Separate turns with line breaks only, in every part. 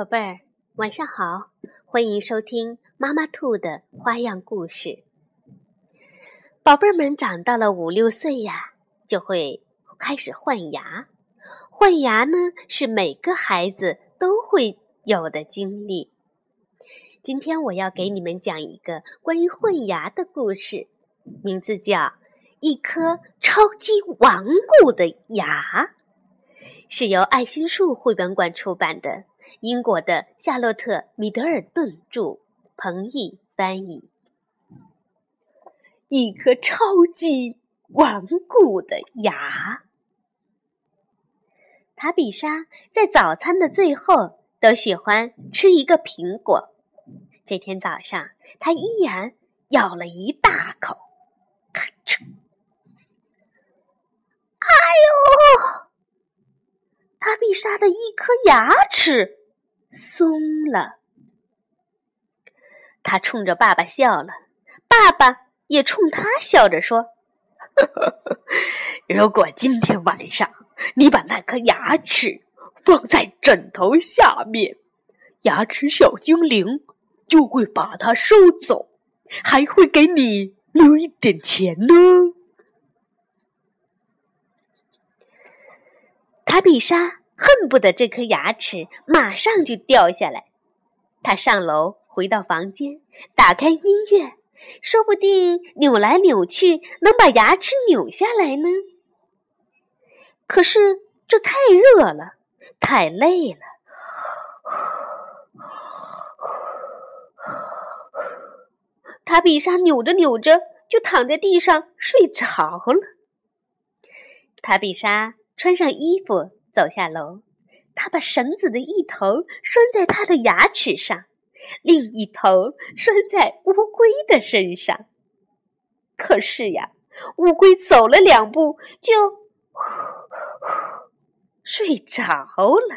宝贝儿，晚上好！欢迎收听妈妈兔的花样故事。宝贝儿们长到了五六岁呀，就会开始换牙。换牙呢，是每个孩子都会有的经历。今天我要给你们讲一个关于换牙的故事，名字叫《一颗超级顽固的牙》，是由爱心树绘本馆出版的。英国的夏洛特·米德尔顿著，彭毅翻译。一颗超级顽固的牙。塔比莎在早餐的最后都喜欢吃一个苹果。这天早上，她依然咬了一大口，咔嚓！哎呦！塔比莎的一颗牙齿。松了，他冲着爸爸笑了，爸爸也冲他笑着说：“ 如果今天晚上你把那颗牙齿放在枕头下面，牙齿小精灵就会把它收走，还会给你留一点钱呢。”塔比莎。恨不得这颗牙齿马上就掉下来。他上楼回到房间，打开音乐，说不定扭来扭去能把牙齿扭下来呢。可是这太热了，太累了。塔比莎扭着扭着就躺在地上睡着了。塔比莎穿上衣服。走下楼，他把绳子的一头拴在他的牙齿上，另一头拴在乌龟的身上。可是呀，乌龟走了两步就睡着了。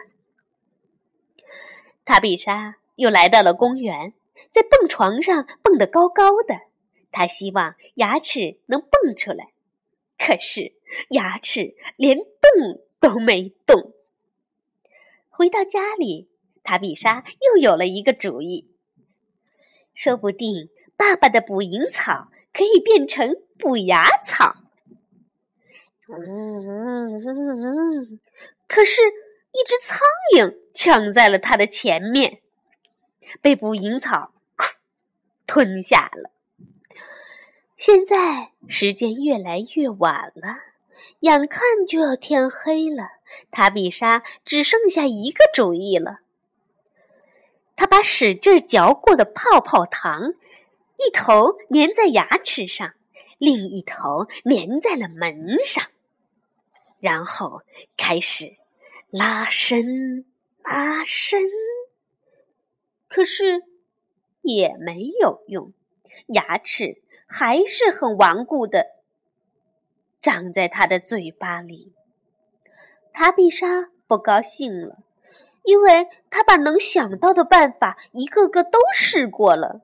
塔比莎又来到了公园，在蹦床上蹦得高高的，他希望牙齿能蹦出来，可是牙齿连动。都没动。回到家里，塔比莎又有了一个主意。说不定爸爸的捕蝇草可以变成补牙草。嗯，可是，一只苍蝇抢在了他的前面，被捕蝇草吞下了。现在时间越来越晚了。眼看就要天黑了，塔比莎只剩下一个主意了。他把使劲嚼过的泡泡糖，一头粘在牙齿上，另一头粘在了门上，然后开始拉伸、拉伸。可是也没有用，牙齿还是很顽固的。长在他的嘴巴里，塔比莎不高兴了，因为他把能想到的办法一个个都试过了。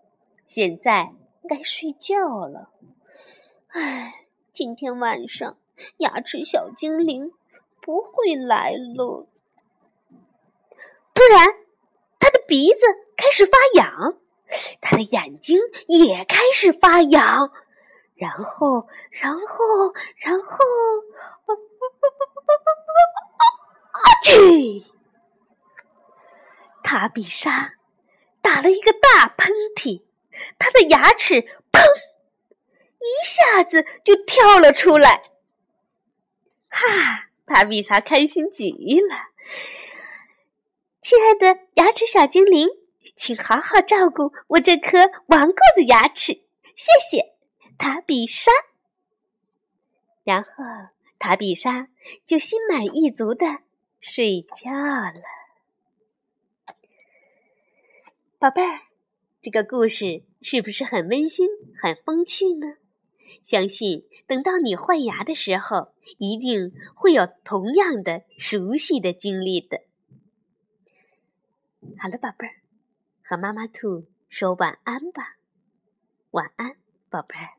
现在该睡觉了。唉，今天晚上牙齿小精灵不会来了。突然，他的鼻子开始发痒，他的眼睛也开始发痒。然后，然后，然后，啊嚏！塔比莎打了一个大喷嚏，她的牙齿砰一下子就跳了出来。哈！塔比莎开心极了。亲爱的牙齿小精灵，请好好照顾我这颗顽固的牙齿，谢谢。塔比莎，然后塔比莎就心满意足的睡觉了。宝贝儿，这个故事是不是很温馨、很风趣呢？相信等到你换牙的时候，一定会有同样的熟悉的经历的。好了，宝贝儿，和妈妈兔说晚安吧。晚安，宝贝儿。